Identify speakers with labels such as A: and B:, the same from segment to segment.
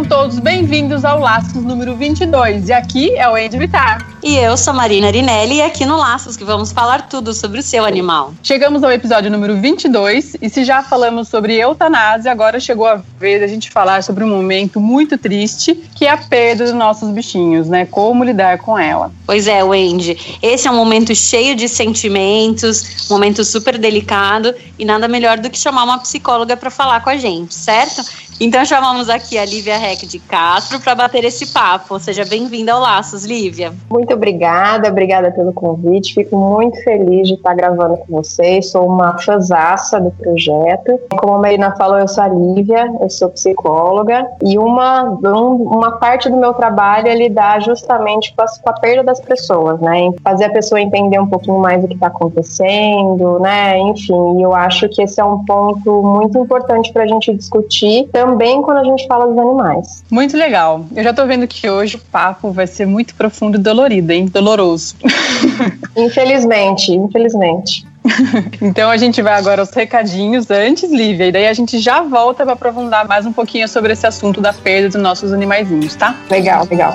A: Sejam todos bem-vindos ao Laços número 22. E aqui é o Andy Vitar.
B: E eu sou Marina Arinelli e aqui no Laços que vamos falar tudo sobre o seu animal.
A: Chegamos ao episódio número 22 e se já falamos sobre eutanásia, agora chegou a vez a gente falar sobre um momento muito triste, que é a perda dos nossos bichinhos, né? Como lidar com ela.
B: Pois é, Wendy. Esse é um momento cheio de sentimentos, um momento super delicado e nada melhor do que chamar uma psicóloga para falar com a gente, certo? Então chamamos aqui a Lívia Reck de Castro para bater esse papo. Seja bem-vinda ao Laços, Lívia.
C: Muito obrigada, obrigada pelo convite. Fico muito feliz de estar gravando com vocês. Sou uma fãzaça do projeto. Como a Marina falou, eu sou a Lívia, eu sou psicóloga e uma, uma parte do meu trabalho é lidar justamente com, com a perda das pessoas, né? Fazer a pessoa entender um pouquinho mais o que está acontecendo, né? Enfim, eu acho que esse é um ponto muito importante para a gente discutir também também quando a gente fala dos animais.
A: Muito legal. Eu já tô vendo que hoje o papo vai ser muito profundo e dolorido, hein? Doloroso.
C: Infelizmente, infelizmente.
A: então a gente vai agora aos recadinhos antes, Lívia, e daí a gente já volta para aprofundar mais um pouquinho sobre esse assunto da perda dos nossos animaizinhos, tá?
C: Legal, legal.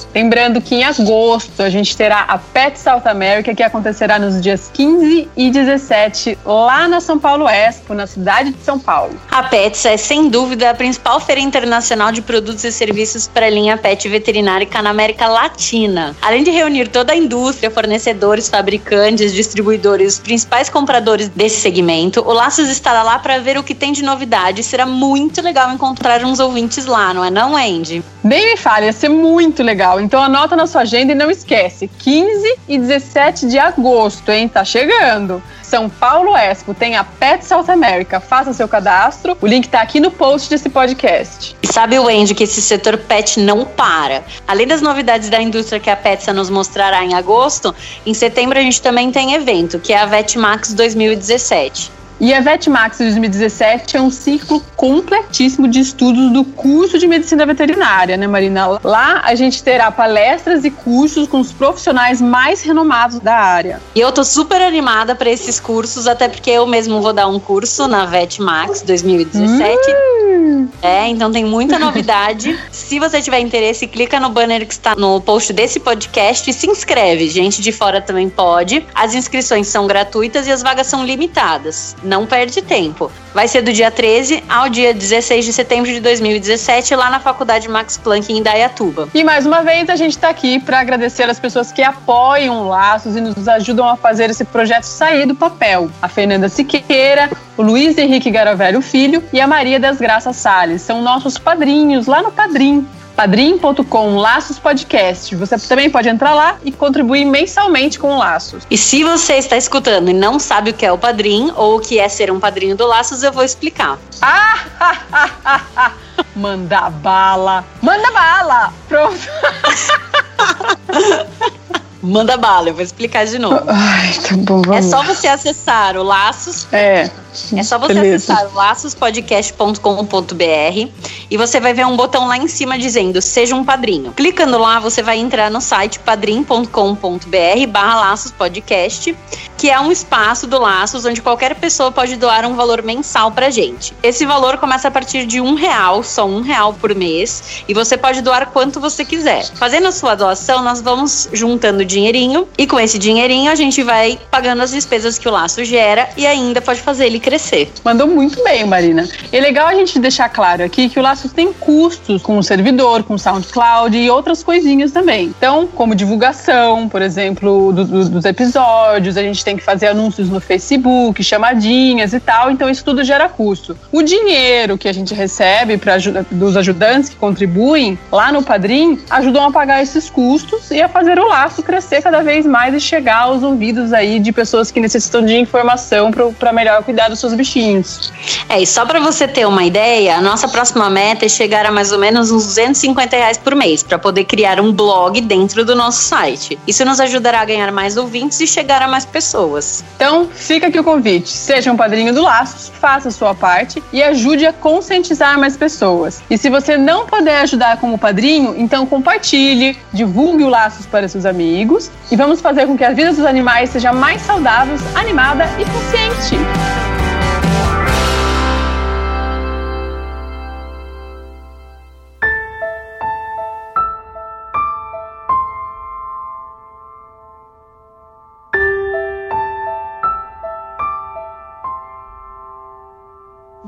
A: Lembrando que em agosto a gente terá a Pet South America, que acontecerá nos dias 15 e 17, lá na São Paulo Expo, na cidade de São Paulo.
B: A Pets é, sem dúvida, a principal feira internacional de produtos e serviços para a linha pet veterinária na América Latina. Além de reunir toda a indústria, fornecedores, fabricantes, distribuidores, os principais compradores desse segmento, o Laços estará lá para ver o que tem de novidade. Será muito legal encontrar uns ouvintes lá, não é não, Andy?
A: Nem me fale, ia ser muito legal. Então anota na sua agenda e não esquece. 15 e 17 de agosto, hein? Tá chegando. São Paulo Expo tem a Pet South America. Faça seu cadastro. O link tá aqui no post desse podcast.
B: Sabe, Wendy, que esse setor pet não para. Além das novidades da indústria que a Petsa nos mostrará em agosto, em setembro a gente também tem evento, que é a VetMax 2017.
A: E a VetMax 2017 é um ciclo completíssimo de estudos do curso de medicina veterinária, né, Marina? Lá a gente terá palestras e cursos com os profissionais mais renomados da área.
B: E eu tô super animada para esses cursos, até porque eu mesmo vou dar um curso na VetMax 2017. Hum. É, então tem muita novidade. se você tiver interesse, clica no banner que está no post desse podcast e se inscreve. Gente de fora também pode. As inscrições são gratuitas e as vagas são limitadas não perde tempo. Vai ser do dia 13 ao dia 16 de setembro de 2017, lá na Faculdade Max Planck, em Dayatuba.
A: E mais uma vez, a gente está aqui para agradecer as pessoas que apoiam Laços e nos ajudam a fazer esse projeto sair do papel. A Fernanda Siqueira, o Luiz Henrique Garavelho Filho e a Maria das Graças Salles. São nossos padrinhos lá no Padrim padrim.com Laços Podcast. Você também pode entrar lá e contribuir mensalmente com o Laços.
B: E se você está escutando e não sabe o que é o Padrim ou o que é ser um padrinho do Laços, eu vou explicar.
A: Ah, Manda bala! Manda bala! Pronto!
B: Manda bala, eu vou explicar de novo.
A: Ai, tá bom, vamos.
B: É só você acessar o Laços.
A: É.
B: É só você Beleza. acessar laçospodcast.com.br e você vai ver um botão lá em cima dizendo Seja um padrinho. Clicando lá, você vai entrar no site padrim.com.br barra laçospodcast, que é um espaço do Laços onde qualquer pessoa pode doar um valor mensal pra gente. Esse valor começa a partir de um real, só um real por mês, e você pode doar quanto você quiser. Fazendo a sua doação, nós vamos juntando dinheirinho e com esse dinheirinho a gente vai pagando as despesas que o Laço gera e ainda pode fazer ele crescer.
A: Mandou muito bem, Marina. E é legal a gente deixar claro aqui que o Laços tem custos com o servidor, com o SoundCloud e outras coisinhas também. Então, como divulgação, por exemplo, do, do, dos episódios, a gente tem que fazer anúncios no Facebook, chamadinhas e tal. Então, isso tudo gera custo. O dinheiro que a gente recebe pra, dos ajudantes que contribuem lá no Padrim ajudam a pagar esses custos e a fazer o laço crescer cada vez mais e chegar aos ouvidos aí de pessoas que necessitam de informação para melhor cuidar dos seus bichinhos.
B: É, e só para você ter uma ideia, a nossa próxima meta é chegar a mais ou menos uns 250 reais por mês para poder criar um blog dentro do nosso site. Isso nos ajudará a ganhar mais ouvintes e chegar a mais pessoas.
A: Então, fica aqui o convite. Seja um padrinho do Laços, faça a sua parte e ajude a conscientizar mais pessoas. E se você não puder ajudar como padrinho, então compartilhe, divulgue o Laços para seus amigos e vamos fazer com que a vida dos animais seja mais saudável, animada e consciente.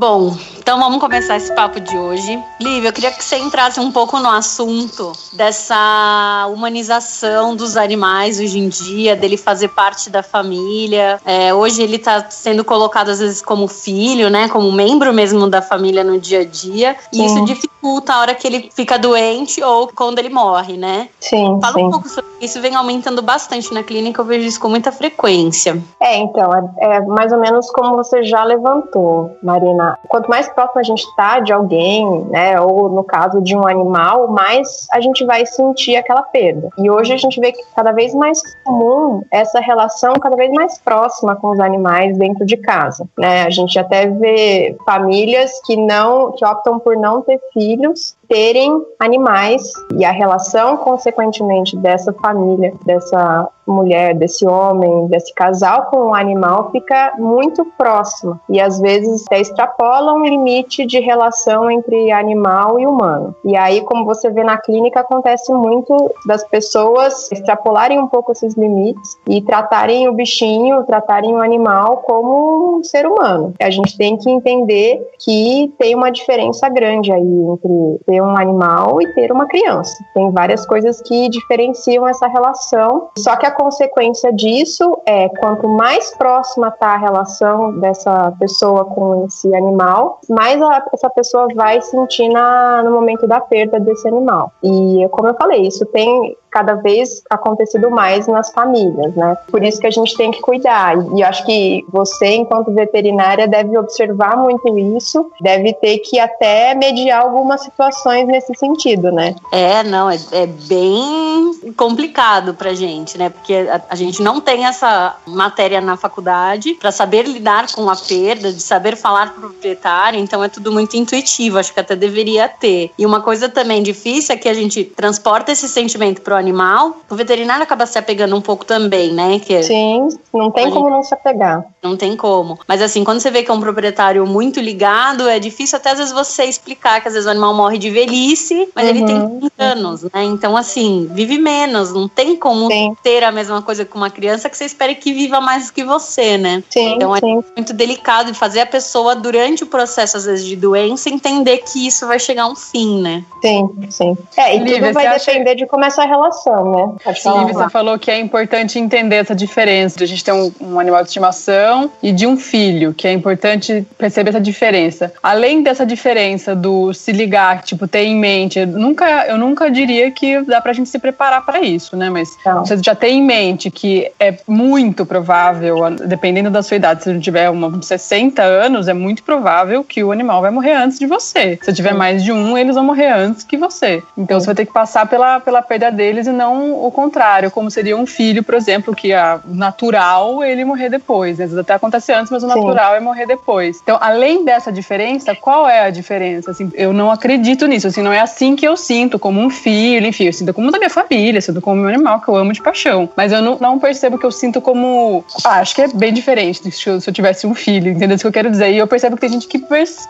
B: Bom, então vamos começar esse papo de hoje. Lívia, eu queria que você entrasse um pouco no assunto dessa humanização dos animais hoje em dia, dele fazer parte da família. É, hoje ele está sendo colocado às vezes como filho, né, como membro mesmo da família no dia a dia. E sim. isso dificulta a hora que ele fica doente ou quando ele morre, né?
C: Sim.
B: Fala
C: sim.
B: um pouco sobre isso. Vem aumentando bastante na clínica, eu vejo isso com muita frequência.
C: É, então, é, é mais ou menos como você já levantou, Marina quanto mais próximo a gente está de alguém, né, ou no caso de um animal, mais a gente vai sentir aquela perda. E hoje a gente vê que cada vez mais comum essa relação cada vez mais próxima com os animais dentro de casa, né? A gente até vê famílias que não que optam por não ter filhos terem animais e a relação, consequentemente, dessa família, dessa mulher, desse homem, desse casal com o animal fica muito próxima e às vezes até extrapola um limite de relação entre animal e humano. E aí, como você vê na clínica, acontece muito das pessoas extrapolarem um pouco esses limites e tratarem o bichinho, tratarem o animal como um ser humano. A gente tem que entender que tem uma diferença grande aí entre ter um animal e ter uma criança. Tem várias coisas que diferenciam essa relação, só que a consequência disso é quanto mais próxima está a relação dessa pessoa com esse animal, mais a, essa pessoa vai sentir na, no momento da perda desse animal. E como eu falei, isso tem cada vez acontecido mais nas famílias, né? Por isso que a gente tem que cuidar. E eu acho que você, enquanto veterinária, deve observar muito isso, deve ter que até mediar algumas situações nesse sentido, né?
B: É, não, é, é bem complicado pra gente, né? Porque a, a gente não tem essa matéria na faculdade para saber lidar com a perda, de saber falar pro proprietário, então é tudo muito intuitivo, acho que até deveria ter. E uma coisa também difícil é que a gente transporta esse sentimento pro animal, o veterinário acaba se apegando um pouco também, né? Que
C: Sim, não tem como não se apegar.
B: Não tem como. Mas assim, quando você vê que é um proprietário muito ligado, é difícil até às vezes você explicar que às vezes o animal morre de velhice, mas uhum. ele tem 30 anos, né? Então, assim, vive menos. Não tem como sim. ter a mesma coisa com uma criança que você espere que viva mais do que você, né?
C: Sim,
B: então é
C: sim.
B: muito delicado de fazer a pessoa, durante o processo, às vezes, de doença, entender que isso vai chegar a um fim, né?
C: Sim, sim. É, e Lívia, tudo vai depender acha... de como é essa relação né?
A: Pode Sim, falar. você falou que é importante entender essa diferença de a gente ter um, um, animal de estimação e de um filho, que é importante perceber essa diferença. Além dessa diferença do se ligar, tipo, ter em mente, eu nunca, eu nunca diria que dá pra gente se preparar para isso, né? Mas Não. você já tem em mente que é muito provável, dependendo da sua idade, se você tiver uma, 60 anos, é muito provável que o animal vai morrer antes de você. Se tiver mais de um, eles vão morrer antes que você. Então Sim. você vai ter que passar pela, pela perda deles e não o contrário, como seria um filho, por exemplo, que é natural ele morrer depois. Né? Às vezes até acontece antes, mas o natural Sim. é morrer depois. Então, além dessa diferença, qual é a diferença? Assim, eu não acredito nisso, assim, não é assim que eu sinto como um filho, enfim, eu sinto como da minha família, sinto como um animal que eu amo de paixão. Mas eu não, não percebo que eu sinto como. Ah, acho que é bem diferente se eu, se eu tivesse um filho, entendeu? Isso que eu quero dizer. E eu percebo que tem gente que,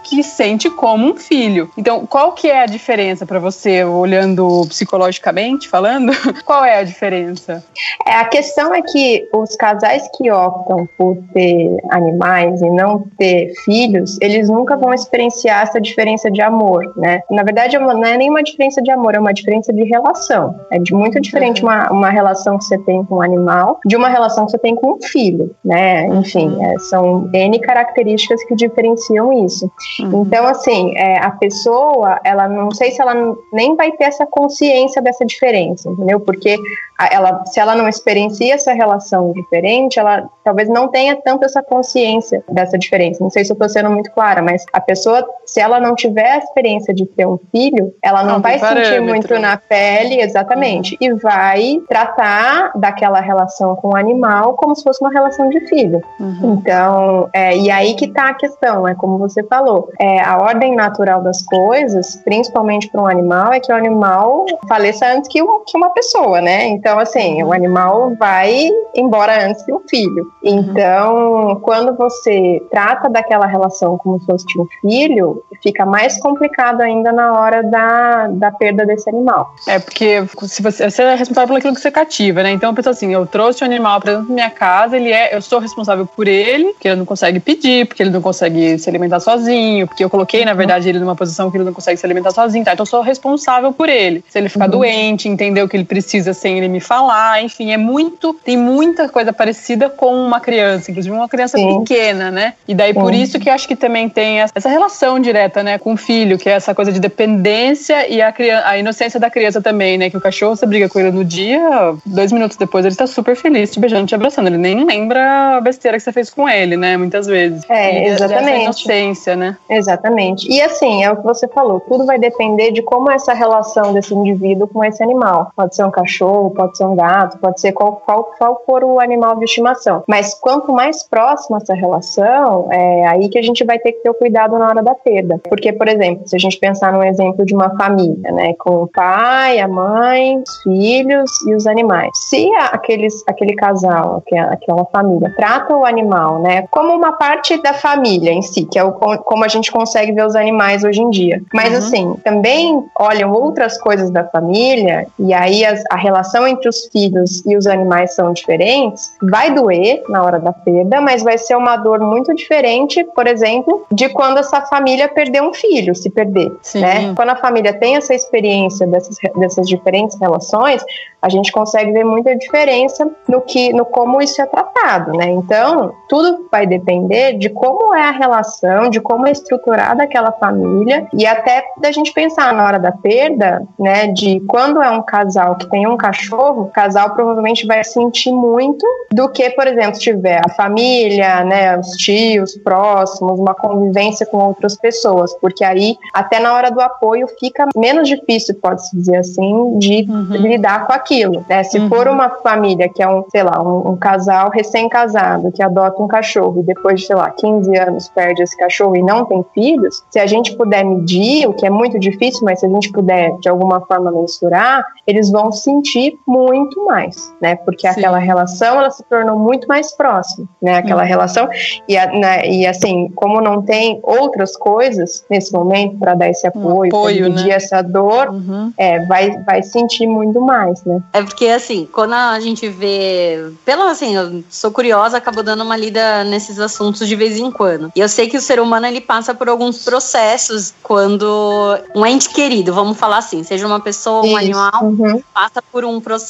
A: que sente como um filho. Então, qual que é a diferença para você, olhando psicologicamente falando? qual é a diferença?
C: É, a questão é que os casais que optam por ter animais e não ter filhos, eles nunca vão experienciar essa diferença de amor, né? Na verdade, não é nem uma diferença de amor, é uma diferença de relação. É de muito diferente uma, uma relação que você tem com um animal de uma relação que você tem com um filho, né? Enfim, uhum. é, são N características que diferenciam isso. Uhum. Então, assim, é, a pessoa, ela não sei se ela nem vai ter essa consciência dessa diferença, entendeu? Porque ela, se ela não experiencia essa relação diferente, ela talvez não tenha tanto essa consciência dessa diferença. Não sei se eu estou sendo muito clara, mas a pessoa, se ela não tiver a experiência de ter um filho, ela não, não vai sentir muito na pele, exatamente, uhum. e vai tratar daquela relação com o animal como se fosse uma relação de filho. Uhum. Então, é, e aí que está a questão, é como você falou, é, a ordem natural das coisas, principalmente para um animal, é que o animal faleça antes que, que uma pessoa, né? Então, assim, o animal vai embora antes que um filho. Então, quando você trata daquela relação como se fosse um filho, fica mais complicado ainda na hora da, da perda desse animal.
A: É, porque se você, você é responsável por aquilo que você cativa, né? Então, eu penso assim, eu trouxe o animal para dentro da minha casa, ele é, eu sou responsável por ele, porque ele não consegue pedir, porque ele não consegue se alimentar sozinho, porque eu coloquei, na verdade, ele numa posição que ele não consegue se alimentar sozinho, tá? Então, eu sou responsável por ele. Se ele ficar uhum. doente, entender o que ele precisa sem ele me falar, enfim, é muito, tem muita coisa parecida com uma criança, inclusive uma criança Sim. pequena, né? E daí por isso que acho que também tem essa relação direta, né, com o filho, que é essa coisa de dependência e a, criança, a inocência da criança também, né? Que o cachorro, você briga com ele no dia, dois minutos depois ele tá super feliz, te beijando, te abraçando. Ele nem lembra a besteira que você fez com ele, né? Muitas vezes.
C: É, exatamente. Essa
A: inocência, né?
C: Exatamente. E assim, é o que você falou, tudo vai depender de como é essa relação desse indivíduo com esse animal. Pode ser um cachorro, pode ser um gato, pode ser qual, qual, qual for o animal de estimação. Mas quanto mais próxima essa relação, é aí que a gente vai ter que ter o cuidado na hora da perda. Porque, por exemplo, se a gente pensar num exemplo de uma família, né, com o pai, a mãe, os filhos e os animais. Se aqueles, aquele casal, aquela família, trata o animal, né, como uma parte da família em si, que é o, como a gente consegue ver os animais hoje em dia. Mas, uhum. assim, também olham outras coisas da família e aí as, a relação entre os filhos e os animais são diferentes, vai doer na hora da perda, mas vai ser uma dor muito diferente, por exemplo, de quando essa família perder um filho, se perder, Sim. né? Quando a família tem essa experiência dessas, dessas diferentes relações, a gente consegue ver muita diferença no que, no como isso é tratado, né? Então, tudo vai depender de como é a relação, de como é estruturada aquela família e até da gente pensar na hora da perda, né? De quando é um casal que tem um cachorro, o casal provavelmente vai sentir muito do que, por exemplo, se tiver a família, né? Os tios próximos, uma convivência com outras pessoas, porque aí até na hora do apoio fica menos difícil, pode-se dizer assim, de uhum. lidar com aquilo aquilo, né? Se uhum. for uma família que é um, sei lá, um, um casal recém-casado que adota um cachorro e depois de, sei lá, 15 anos perde esse cachorro e não tem filhos, se a gente puder medir, o que é muito difícil, mas se a gente puder de alguma forma mensurar, eles vão sentir muito mais, né? Porque Sim. aquela relação ela se tornou muito mais próxima, né? Aquela uhum. relação e, a, né, e assim, como não tem outras coisas nesse momento para dar esse apoio, um apoio medir né? essa dor, uhum. é, vai, vai sentir muito mais, né?
B: É porque, assim, quando a gente vê. Pelo assim, eu sou curiosa, acabo dando uma lida nesses assuntos de vez em quando. E eu sei que o ser humano ele passa por alguns processos quando um ente querido, vamos falar assim, seja uma pessoa, um Isso. animal, uhum. passa por um processo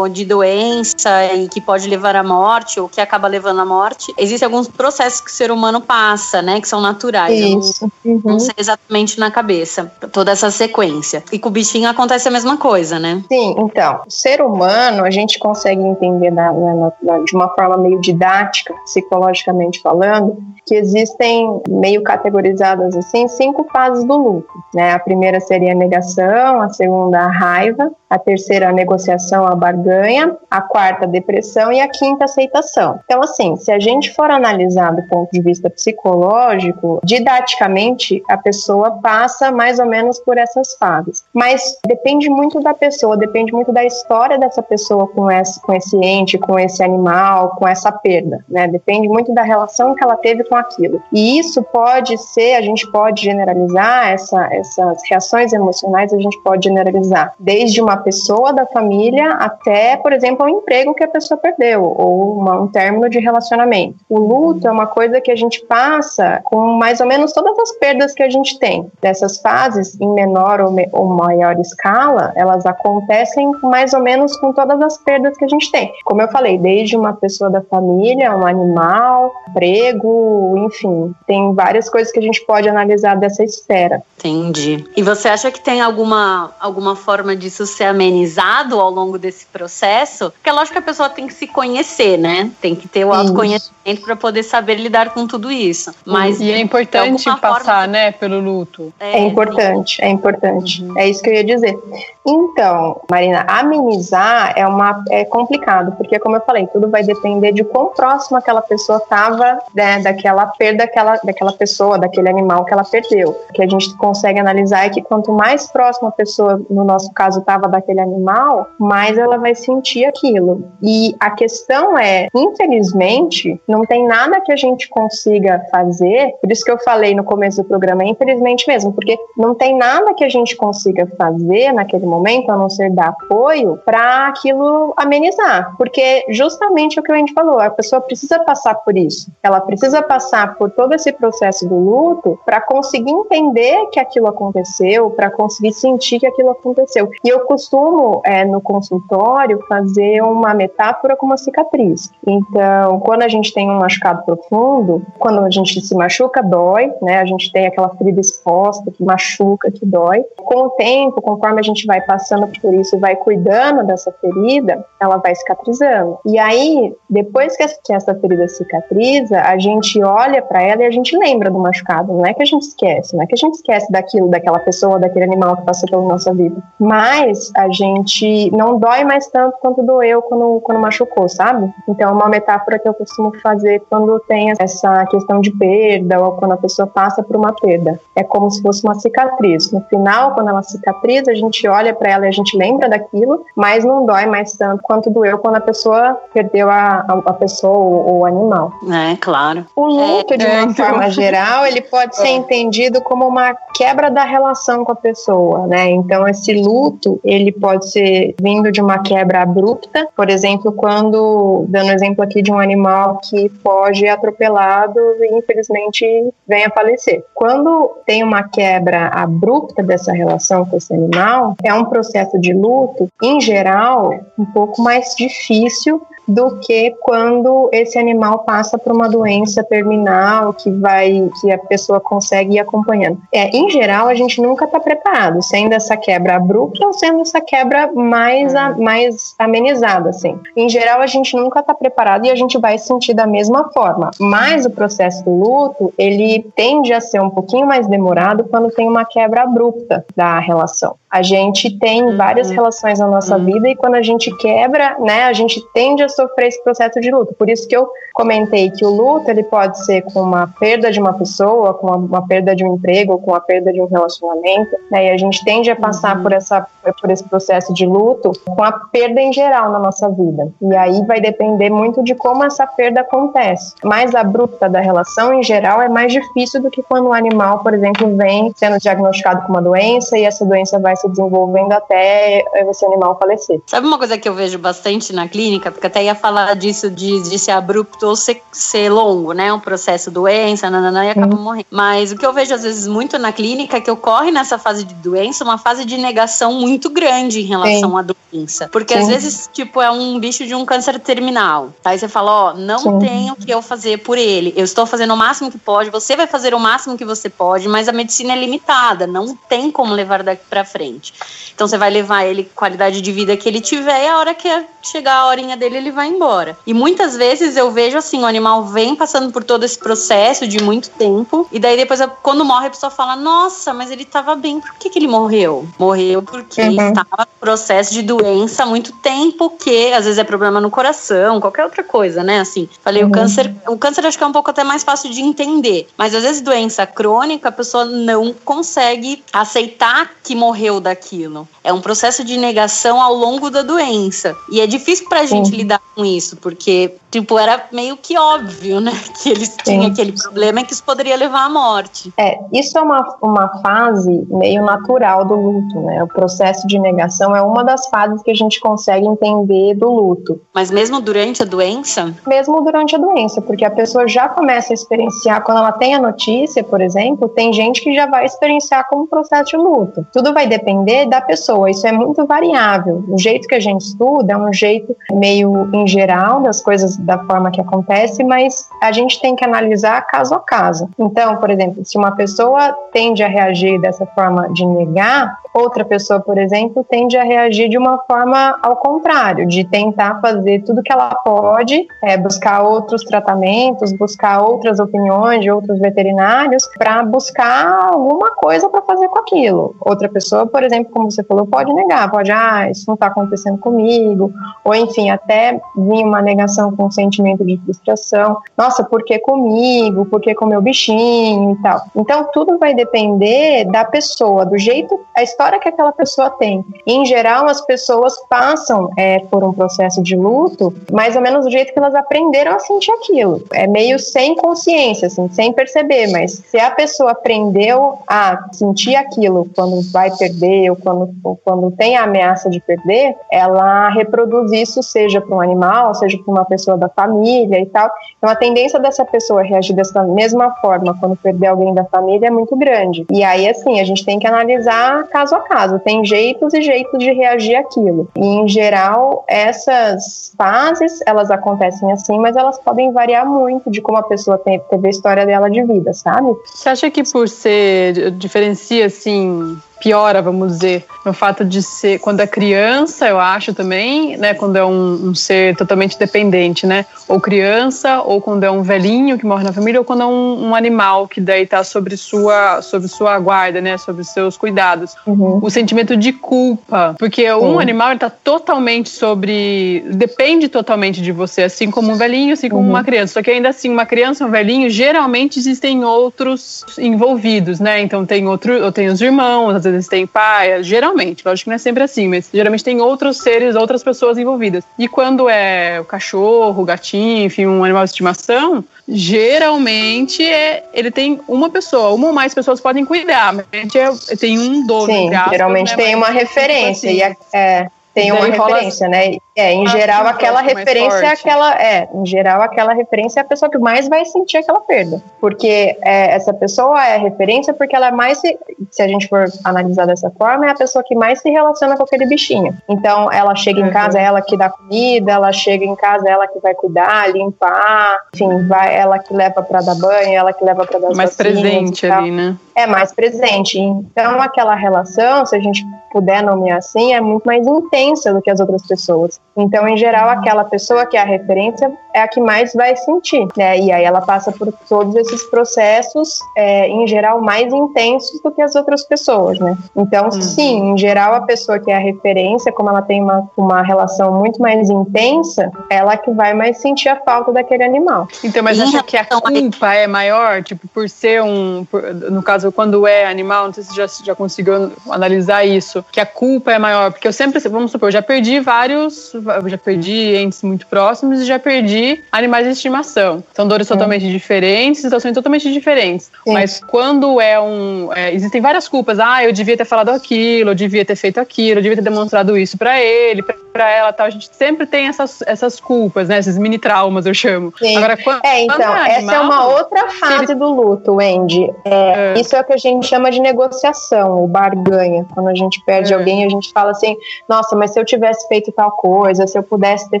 B: de doença e que pode levar à morte ou que acaba levando à morte. Existem alguns processos que o ser humano passa, né, que são naturais. Isso. Não, uhum. não sei exatamente na cabeça toda essa sequência. E com o bichinho acontece a mesma coisa, né?
C: Sim, então ser humano, a gente consegue entender na, na, na, de uma forma meio didática, psicologicamente falando, que existem meio categorizadas assim cinco fases do luto, né? A primeira seria a negação, a segunda a raiva, a terceira a negociação, a barganha, a quarta depressão e a quinta aceitação. Então assim, se a gente for analisar do ponto de vista psicológico, didaticamente a pessoa passa mais ou menos por essas fases. Mas depende muito da pessoa, depende muito da história dessa pessoa com esse, com esse ente, com esse animal, com essa perda, né? Depende muito da relação que ela teve com aquilo. E isso pode ser, a gente pode generalizar essa, essas reações emocionais, a gente pode generalizar desde uma pessoa da família até, por exemplo, um emprego que a pessoa perdeu ou uma, um término de relacionamento. O luto é uma coisa que a gente passa com mais ou menos todas as perdas que a gente tem. Dessas fases, em menor ou, me, ou maior escala, elas acontecem mais ou menos com todas as perdas que a gente tem. Como eu falei, desde uma pessoa da família, um animal, emprego, enfim, tem várias coisas que a gente pode analisar dessa esfera.
B: Entendi. E você acha que tem alguma, alguma forma disso ser amenizado ao longo desse processo? Porque é lógico que a pessoa tem que se conhecer, né? Tem que ter o autoconhecimento para poder saber lidar com tudo isso. Mas
A: e é importante passar, forma... né, pelo luto.
C: É, é importante, é importante. Uhum. É isso que eu ia dizer. Então, Marina, amenizar é uma é complicado, porque como eu falei, tudo vai depender de quão próximo aquela pessoa estava né, daquela perda daquela, daquela pessoa, daquele animal que ela perdeu. O que a gente consegue analisar é que quanto mais próxima a pessoa, no nosso caso, estava daquele animal, mais ela vai sentir aquilo. E a questão é, infelizmente, não tem nada que a gente consiga fazer, por isso que eu falei no começo do programa, infelizmente mesmo, porque não tem nada que a gente consiga fazer naquele momento momento, a não ser dar apoio, para aquilo amenizar. Porque justamente o que a gente falou, a pessoa precisa passar por isso. Ela precisa passar por todo esse processo do luto para conseguir entender que aquilo aconteceu, para conseguir sentir que aquilo aconteceu. E eu costumo, é, no consultório, fazer uma metáfora com uma cicatriz. Então, quando a gente tem um machucado profundo, quando a gente se machuca, dói, né? A gente tem aquela ferida exposta que machuca, que dói. Com o tempo, conforme a gente vai passando por isso e vai cuidando dessa ferida, ela vai cicatrizando. E aí, depois que essa ferida cicatriza, a gente olha para ela e a gente lembra do machucado. Não é que a gente esquece, não é que a gente esquece daquilo, daquela pessoa, daquele animal que passou pela nossa vida. Mas a gente não dói mais tanto quanto doeu quando, quando machucou, sabe? Então, é uma metáfora que eu costumo fazer quando tem essa questão de perda ou quando a pessoa passa por uma perda. É como se fosse uma cicatriz. No final, quando ela cicatriza, a gente olha para ela e a gente lembra daquilo, mas não dói mais tanto quanto doeu quando a pessoa perdeu a, a, a pessoa ou o animal.
B: É, claro.
C: O luto, é, de uma é, então... forma geral, ele pode ser é. entendido como uma quebra da relação com a pessoa, né? Então, esse luto, ele pode ser vindo de uma quebra abrupta, por exemplo, quando, dando exemplo aqui de um animal que foge atropelado e infelizmente vem a falecer. Quando tem uma quebra abrupta dessa relação com esse animal, é um processo de luto, em geral, um pouco mais difícil do que quando esse animal passa por uma doença terminal que vai que a pessoa consegue ir acompanhando. É, em geral, a gente nunca está preparado, sendo essa quebra abrupta ou sendo essa quebra mais a, mais amenizada, assim. Em geral, a gente nunca está preparado e a gente vai sentir da mesma forma. Mas o processo do luto, ele tende a ser um pouquinho mais demorado quando tem uma quebra abrupta da relação. A gente tem várias uhum. relações na nossa uhum. vida e quando a gente quebra, né, a gente tende a sofrer esse processo de luto. Por isso que eu comentei que o luto ele pode ser com uma perda de uma pessoa, com uma, uma perda de um emprego, com a perda de um relacionamento, né, e a gente tende a passar uhum. por essa por esse processo de luto com a perda em geral na nossa vida. E aí vai depender muito de como essa perda acontece. Mais abrupta da relação em geral é mais difícil do que quando um animal, por exemplo, vem sendo diagnosticado com uma doença e essa doença vai se desenvolvendo até esse animal falecer.
B: Sabe uma coisa que eu vejo bastante na clínica, porque até ia falar disso de, de ser abrupto ou ser, ser longo, né? Um processo doença, nananã, e acaba uhum. morrendo. Mas o que eu vejo às vezes muito na clínica é que ocorre nessa fase de doença uma fase de negação muito grande em relação Sim. à doença. Porque Sim. às vezes, tipo, é um bicho de um câncer terminal. Aí você fala, ó, não Sim. tenho o que eu fazer por ele. Eu estou fazendo o máximo que pode, você vai fazer o máximo que você pode, mas a medicina é limitada, não tem como levar daqui para frente. Então você vai levar ele qualidade de vida que ele tiver e a hora que chegar a horinha dele, ele vai embora. E muitas vezes eu vejo assim, o animal vem passando por todo esse processo de muito tempo, e daí depois, quando morre, a pessoa fala: Nossa, mas ele estava bem, por que, que ele morreu? Morreu porque uhum. estava em processo de doença há muito tempo, que às vezes é problema no coração, qualquer outra coisa, né? Assim, falei, uhum. o câncer, o câncer acho que é um pouco até mais fácil de entender, mas às vezes doença crônica, a pessoa não consegue aceitar que morreu daquilo. É um processo de negação ao longo da doença. E é difícil pra gente uhum. lidar com isso, porque, tipo, era meio que óbvio, né? Que eles tinham aquele problema que isso poderia levar à morte.
C: É, isso é uma, uma fase meio natural do luto, né? O processo de negação é uma das fases que a gente consegue entender do luto.
B: Mas mesmo durante a doença?
C: Mesmo durante a doença, porque a pessoa já começa a experienciar, quando ela tem a notícia, por exemplo, tem gente que já vai experienciar como processo de luto. Tudo vai depender da pessoa, isso é muito variável. O jeito que a gente estuda é um jeito meio em geral das coisas da forma que acontece, mas a gente tem que analisar caso a caso. Então, por exemplo, se uma pessoa tende a reagir dessa forma de negar, outra pessoa, por exemplo, tende a reagir de uma forma ao contrário, de tentar fazer tudo que ela pode, é, buscar outros tratamentos, buscar outras opiniões de outros veterinários para buscar alguma coisa para fazer com aquilo. Outra pessoa, por exemplo, como você falou, pode negar, pode, ah, isso não está acontecendo comigo, ou enfim, até vir uma negação com um sentimento de frustração. Nossa, por que comigo? Por que com meu bichinho e tal? Então, tudo vai depender da pessoa, do jeito, a história que aquela pessoa tem. Em geral, as pessoas passam é, por um processo de luto mais ou menos do jeito que elas aprenderam a sentir aquilo. É meio sem consciência, assim, sem perceber, mas se a pessoa aprendeu a sentir aquilo quando vai perder ou quando, ou quando tem a ameaça de perder, ela reproduz isso, seja para um animal, seja para uma pessoa da família e tal. Então, a tendência dessa pessoa reagir dessa mesma forma quando perder alguém da família é muito grande. E aí, assim, a gente tem que analisar caso a caso. Tem jeitos e jeitos de reagir àquilo. E, em geral, essas fases, elas acontecem assim, mas elas podem variar muito de como a pessoa tem, teve a história dela de vida, sabe?
A: Você acha que por ser, diferencia, assim, piora, vamos dizer, no fato de ser quando é criança, eu acho também, né, quando é um, um, ser totalmente dependente, né, ou criança, ou quando é um velhinho que morre na família, ou quando é um, um animal que daí está sobre sua sobre sua guarda, né, sobre seus cuidados, uhum. o sentimento de culpa, porque um uhum. animal está totalmente sobre, depende totalmente de você, assim como um velhinho, assim como uhum. uma criança, só que ainda assim uma criança, um velhinho, geralmente existem outros envolvidos, né, então tem outro, eu tenho os irmãos, às vezes tem pai, geralmente, lógico que não é sempre assim, mas geralmente tem outros seres, outras pessoas envolvidas. E quando é o cachorro, o gatinho, enfim, um animal de estimação, geralmente é, ele tem uma pessoa, uma ou mais pessoas podem cuidar, mas é, tem um dono.
C: Sim, aspas, geralmente né, tem uma referência. Assim. E é, é tem uma referência, né? É, em ah, geral, aquela referência é aquela. É, em geral, aquela referência é a pessoa que mais vai sentir aquela perda. Porque é, essa pessoa é referência porque ela é mais. Se, se, a gente for analisar dessa forma, é a pessoa que mais se relaciona com aquele bichinho. Então, ela chega uhum. em casa, é ela que dá comida, ela chega em casa, é ela que vai cuidar, limpar, enfim, vai, ela que leva para dar banho, ela que leva para dar
A: Mais presente ali, né?
C: É mais presente. Então, aquela relação, se a gente puder nomear assim, é muito mais intensa do que as outras pessoas. Então, em geral, aquela pessoa que é a referência é a que mais vai sentir, né? E aí ela passa por todos esses processos, é, em geral, mais intensos do que as outras pessoas, né? Então, uhum. sim, em geral, a pessoa que é a referência, como ela tem uma, uma relação muito mais intensa, ela que vai mais sentir a falta daquele animal.
A: Então, mas acha que a culpa é maior, tipo, por ser um, por, no caso, quando é animal, não sei se já, já conseguiu analisar isso, que a culpa é maior, porque eu sempre, vamos supor, eu já perdi vários, eu já perdi entes muito próximos e já perdi animais de estimação. São dores totalmente diferentes, situações totalmente diferentes. Sim. Mas quando é um. É, existem várias culpas. Ah, eu devia ter falado aquilo, eu devia ter feito aquilo, eu devia ter demonstrado isso para ele, para ela tal. A gente sempre tem essas, essas culpas, né? Esses mini traumas, eu chamo.
C: Sim. Agora, quando, é, então, quando é animal, essa é uma outra fase ele... do luto, Wendy. É, é. Isso é o que a gente chama de negociação, o barganha. Quando a gente perde é. alguém, a gente fala assim, nossa, mas se eu tivesse feito tal coisa, se eu pudesse ter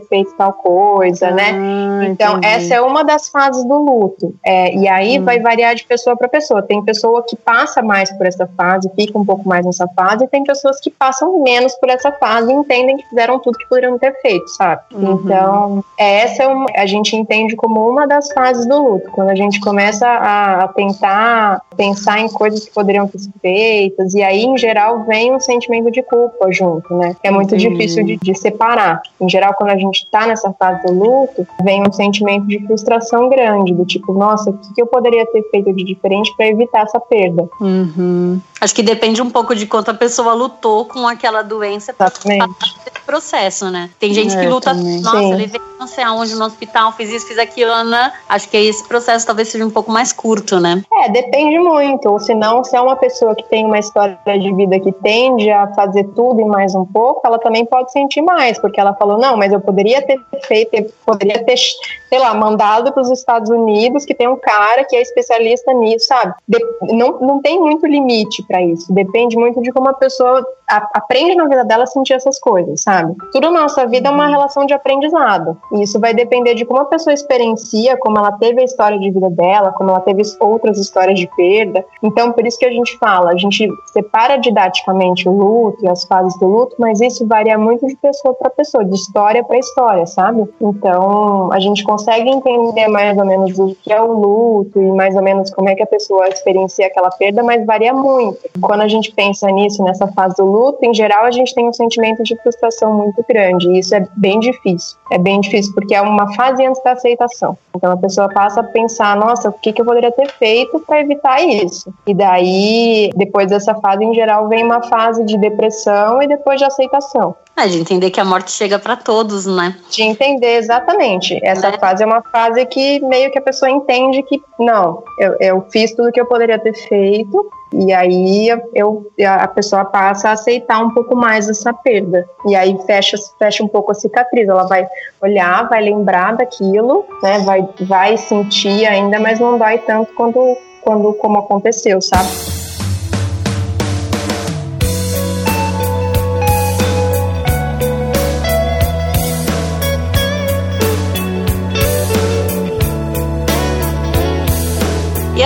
C: feito tal coisa, né? Ah? Então, entendi. essa é uma das fases do luto. É, e aí hum. vai variar de pessoa para pessoa. Tem pessoa que passa mais por essa fase, fica um pouco mais nessa fase, e tem pessoas que passam menos por essa fase e entendem que fizeram tudo que poderiam ter feito, sabe?
A: Uhum.
C: Então, essa é uma, a gente entende como uma das fases do luto, quando a gente começa a, a tentar pensar em coisas que poderiam ter sido feitas, e aí, em geral, vem um sentimento de culpa junto, né? É muito
A: Entendi.
C: difícil de, de separar. Em geral, quando a gente tá nessa fase do luto, vem um sentimento de frustração grande, do tipo, nossa, o que, eu poderia ter feito de diferente para evitar essa perda?
A: Uhum.
B: Acho que depende um pouco de quanto a pessoa lutou com aquela doença esse processo, né? Tem gente que
A: É,
B: luta,
A: também.
B: nossa,
C: Sim.
B: eu levei não sei aonde no hospital, fiz isso, fiz aquilo, né? Acho que esse processo talvez seja um pouco mais curto, né?
C: É, depende muito. Ou se não, se é uma pessoa que tem uma história de vida que tende a fazer tudo e mais um pouco, ela também pode sentir mais, porque ela falou, não, mas eu poderia ter feito, eu poderia ter, sei lá, mandado para os Estados Unidos, que tem um cara que é especialista nisso, sabe? De- não, não tem muito limite para isso. Depende muito de como a pessoa aprende na vida dela a sentir essas coisas, sabe? Tudo na nossa vida é uma relação de aprendizado. E isso vai depender de como a pessoa experiencia, como ela teve a história de vida dela, como ela teve outras histórias de perda. Então, por isso que a gente fala, a gente separa didaticamente o luto e as fases do luto, mas isso varia muito de pessoa para pessoa, de história para história, sabe? Então, a gente consegue entender mais ou menos o que é o luto e mais ou menos como é que a pessoa experiencia aquela perda, mas varia muito. Quando a gente pensa nisso, nessa fase do luto, em geral a gente tem um sentimento de frustração muito grande, e isso é bem difícil. É bem difícil porque é uma fase antes da aceitação. Então a pessoa passa a pensar, nossa, o que, que eu poderia ter feito para evitar isso? E daí, depois dessa fase, em geral, vem uma fase de depressão e depois de aceitação.
B: É, de entender que a morte chega pra todos, né?
C: De entender exatamente. Essa
B: Né?
C: fase é uma fase que meio que a pessoa entende que, não, eu, eu fiz tudo que eu poderia ter feito, e aí eu, a pessoa passa a aceitar um pouco mais essa perda. E aí fecha, fecha um pouco a cicatriz. Ela vai olhar, vai lembrar daquilo, né? Vai, vai sentir ainda, mas não dói tanto quando, quando como aconteceu, sabe?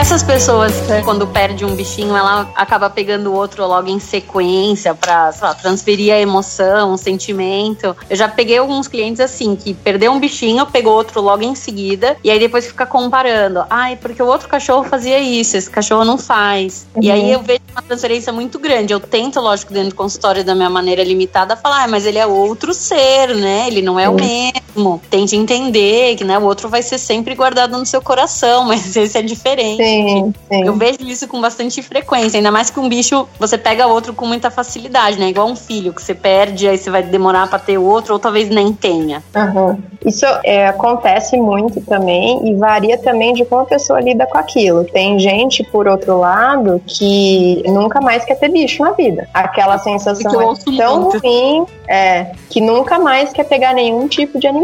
B: Essas pessoas que quando perde um bichinho, ela acaba pegando o outro logo em sequência pra, sei lá, transferir a emoção, o sentimento. Eu já peguei alguns clientes assim, que perdeu um bichinho, pegou outro logo em seguida, e aí depois fica comparando. Ai, porque o outro cachorro fazia isso, esse cachorro não faz. E
C: Uhum.
B: aí eu vejo uma transferência muito grande. Eu tento, lógico, dentro do consultório da minha maneira limitada, falar, ah, mas ele é outro ser, né? Ele não é o mesmo. Tente entender que né, o outro vai ser sempre guardado no seu coração, mas esse é diferente.
C: Sim, sim.
B: Eu vejo isso com bastante frequência, ainda mais que um bicho você pega outro com muita facilidade, né? Igual um filho que você perde, aí você vai demorar pra ter outro, ou talvez nem tenha.
C: Aham. Isso é, acontece muito também e varia também de como a pessoa lida com aquilo. Tem gente, por outro lado, que nunca mais quer ter bicho na vida. Aquela sensação é tão
B: muito.
C: ruim é, que nunca mais quer pegar nenhum tipo de animal.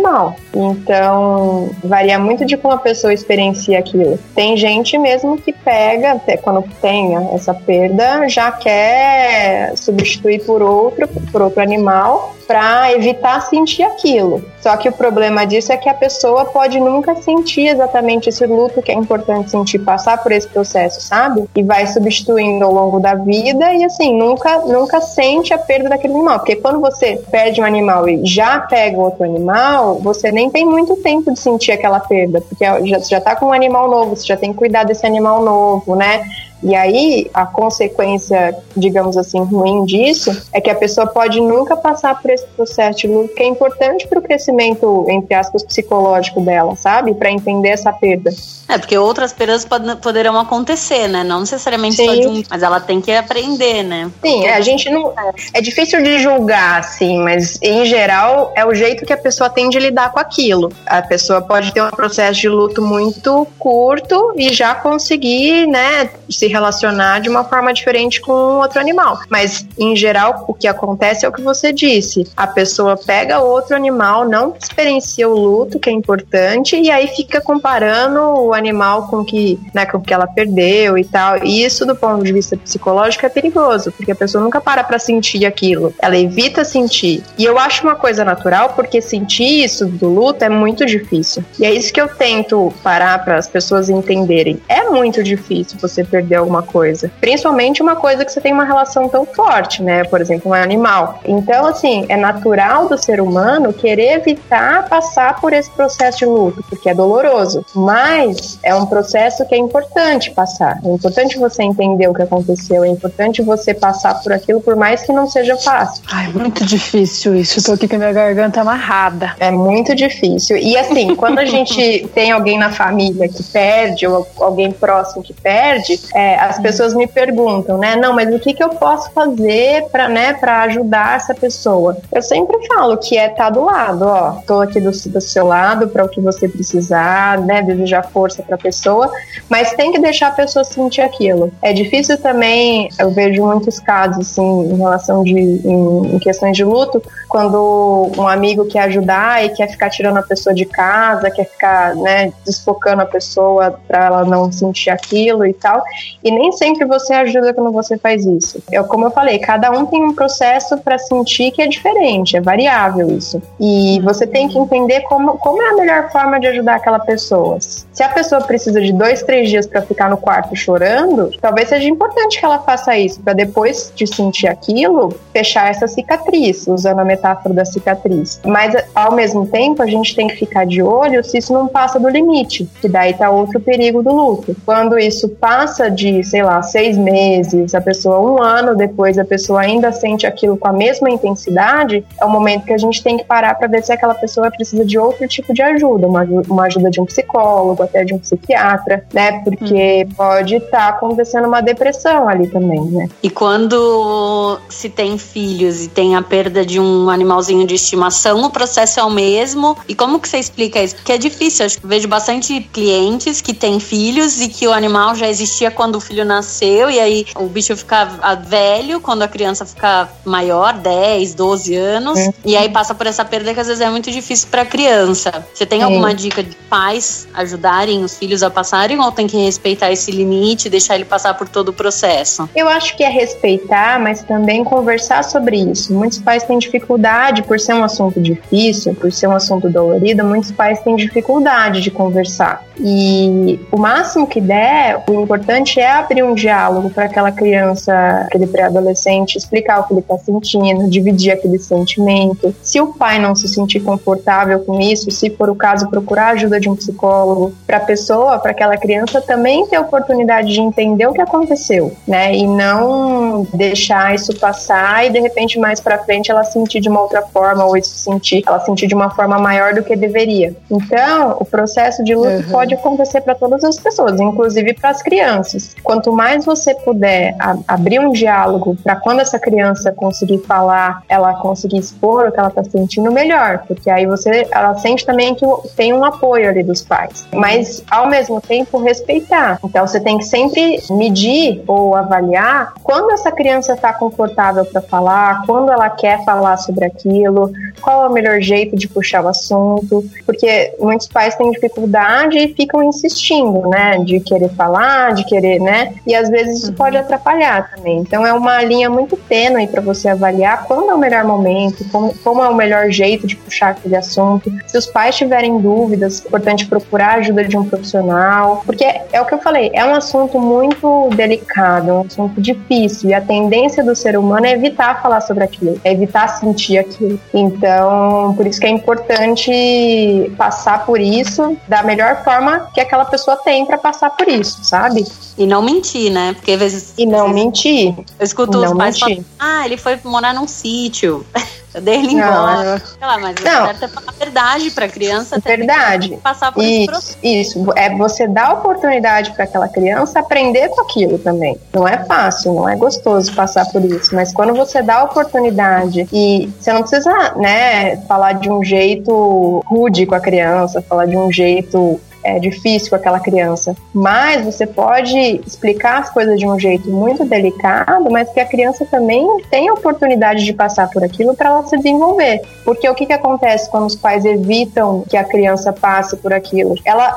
C: Então, varia muito de como a pessoa experiencia aquilo. Tem gente mesmo que pega, quando tem essa perda, já quer substituir por outro, por outro animal para evitar sentir aquilo. Só que o problema disso é que a pessoa pode nunca sentir exatamente esse luto que é importante sentir, passar por esse processo, sabe? E vai substituindo ao longo da vida e assim, nunca nunca sente a perda daquele animal, porque quando você perde um animal e já pega outro animal, você nem tem muito tempo de sentir aquela perda, porque já já tá com um animal novo, você já tem que cuidar desse animal novo, né? E aí, a consequência, digamos assim, ruim disso é que a pessoa pode nunca passar por esse processo de luto, que é importante para o crescimento, entre aspas, psicológico dela, sabe? Para entender essa perda.
B: É, porque outras perdas pod- poderão acontecer, né? Não necessariamente só
C: Sim.
B: de um, mas ela tem que aprender, né?
C: Sim, é, a gente não. É difícil de julgar, assim, mas em geral é o jeito que a pessoa tem de lidar com aquilo. A pessoa pode ter um processo de luto muito curto e já conseguir, né, se relacionar de uma forma diferente com outro animal. Mas em geral, o que acontece é o que você disse. A pessoa pega outro animal, não experiencia o luto, que é importante, e aí fica comparando o animal com que, né, com que ela perdeu e tal. E isso, do ponto de vista psicológico, é perigoso, porque a pessoa nunca para pra sentir aquilo. Ela evita sentir. E eu acho uma coisa natural, porque sentir isso do luto é muito difícil. E é isso que eu tento parar para as pessoas entenderem. É muito difícil você perder alguma coisa. Principalmente uma coisa que você tem uma relação tão forte, né? Por exemplo, um animal. Então, assim, é natural do ser humano querer evitar passar por esse processo de luto, porque é doloroso. Mas é um processo que é importante passar. É importante você entender o que aconteceu, é importante você passar por aquilo, por mais que não seja fácil.
A: Ai, muito difícil isso. Eu tô aqui com a minha garganta amarrada.
C: É muito difícil. E assim, quando a gente tem alguém na família que perde, ou alguém próximo que perde, é, as pessoas me perguntam, né? Não, mas o que, que eu posso fazer para né, pra ajudar essa pessoa? Eu sempre falo que é estar tá do lado, ó. Tô aqui do, do seu lado para o que você precisar, né? Desejar força para a pessoa, mas tem que deixar a pessoa sentir aquilo. É difícil também, eu vejo muitos casos, assim, em relação de. em, em questões de luto, quando um amigo quer ajudar e quer ficar tirando a pessoa de casa, quer ficar, né, desfocando a pessoa para ela não sentir aquilo e tal. E nem sempre você ajuda quando você faz isso. Eu, como eu falei, cada um tem um processo para sentir que é diferente, é variável isso. E você tem que entender como, como é a melhor forma de ajudar aquela pessoa. Se a pessoa precisa de dois, três dias para ficar no quarto chorando, talvez seja importante que ela faça isso, para depois de sentir aquilo, fechar essa cicatriz, usando a metáfora da cicatriz. Mas, ao mesmo tempo, a gente tem que ficar de olho se isso não passa do limite, que daí tá outro perigo do luto. Quando isso passa de, sei lá, seis meses, a pessoa um ano depois, a pessoa ainda sente aquilo com a mesma intensidade, é o momento que a gente tem que parar para ver se aquela pessoa precisa de outro tipo de ajuda, uma, uma ajuda de um psicólogo, até de um psiquiatra, né? Porque hum. pode estar tá acontecendo uma depressão ali também, né?
B: E quando se tem filhos e tem a perda de um animalzinho de estimação, o processo é o mesmo. E como que você explica isso? Porque é difícil. Eu vejo bastante clientes que têm filhos e que o animal já existia quando o filho nasceu e aí o bicho fica velho quando a criança fica maior, 10, 12 anos, é. e aí passa por essa perda que às vezes é muito difícil para a criança. Você tem é. alguma dica de pais ajudarem os filhos a passarem ou tem que respeitar esse limite, deixar ele passar por todo o processo?
C: Eu acho que é respeitar, mas também conversar sobre isso. Muitos pais têm dificuldade por ser um assunto difícil, por ser um assunto dolorido, muitos pais têm dificuldade de conversar. E o máximo que der, o importante é abrir um diálogo para aquela criança, aquele pré-adolescente, explicar o que ele está sentindo, dividir aquele sentimento. Se o pai não se sentir confortável com isso, se for o caso, procurar ajuda de um psicólogo, para a pessoa, para aquela criança também ter oportunidade de entender o que aconteceu, né? E não deixar isso passar e de repente mais para frente ela sentir de uma outra forma ou isso sentir, ela sentir de uma forma maior do que deveria. Então, o processo de luto uhum. pode acontecer para todas as pessoas, inclusive para as crianças. Quanto mais você puder abrir um diálogo para quando essa criança conseguir falar, ela conseguir expor o que ela está sentindo, melhor, porque aí você, ela sente também que tem um apoio ali dos pais. Mas ao mesmo tempo respeitar. Então você tem que sempre medir ou avaliar quando essa criança está confortável para falar, quando ela quer falar sobre aquilo, qual é o melhor jeito de puxar o assunto, porque muitos pais têm dificuldade e ficam insistindo, né, de querer falar, de querer, né, e às vezes isso pode uhum. atrapalhar também. Então é uma linha muito tênue para você avaliar quando é o melhor momento, como, como é o melhor jeito de puxar aquele assunto. Se os pais tiverem dúvidas, é importante procurar a ajuda de um profissional, porque é o que eu falei, é um assunto muito delicado, é um assunto difícil e a tendência do ser humano é evitar falar sobre aquilo, é evitar sentir aquilo. Então, por isso que é importante passar por isso da melhor forma que aquela pessoa tem para passar por isso, sabe?
B: E não mentir, né? Porque às vezes.
C: E não mentir.
B: Eu escuto não os pais falando, ah, ele foi morar num sítio. Eu dei ele embora. Sei lá, mas não. certo é falar a verdade pra criança.
C: Verdade.
B: Passar por
C: isso, isso. É você dar oportunidade para aquela criança aprender com aquilo também. Não é fácil, não é gostoso passar por isso. Mas quando você dá oportunidade e você não precisa, né, falar de um jeito rude com a criança, falar de um jeito é difícil com aquela criança. Mas você pode explicar as coisas de um jeito muito delicado, mas que a criança também tenha oportunidade de passar por aquilo para ela se desenvolver. Porque o que, que acontece quando os pais evitam que a criança passe por aquilo? Ela,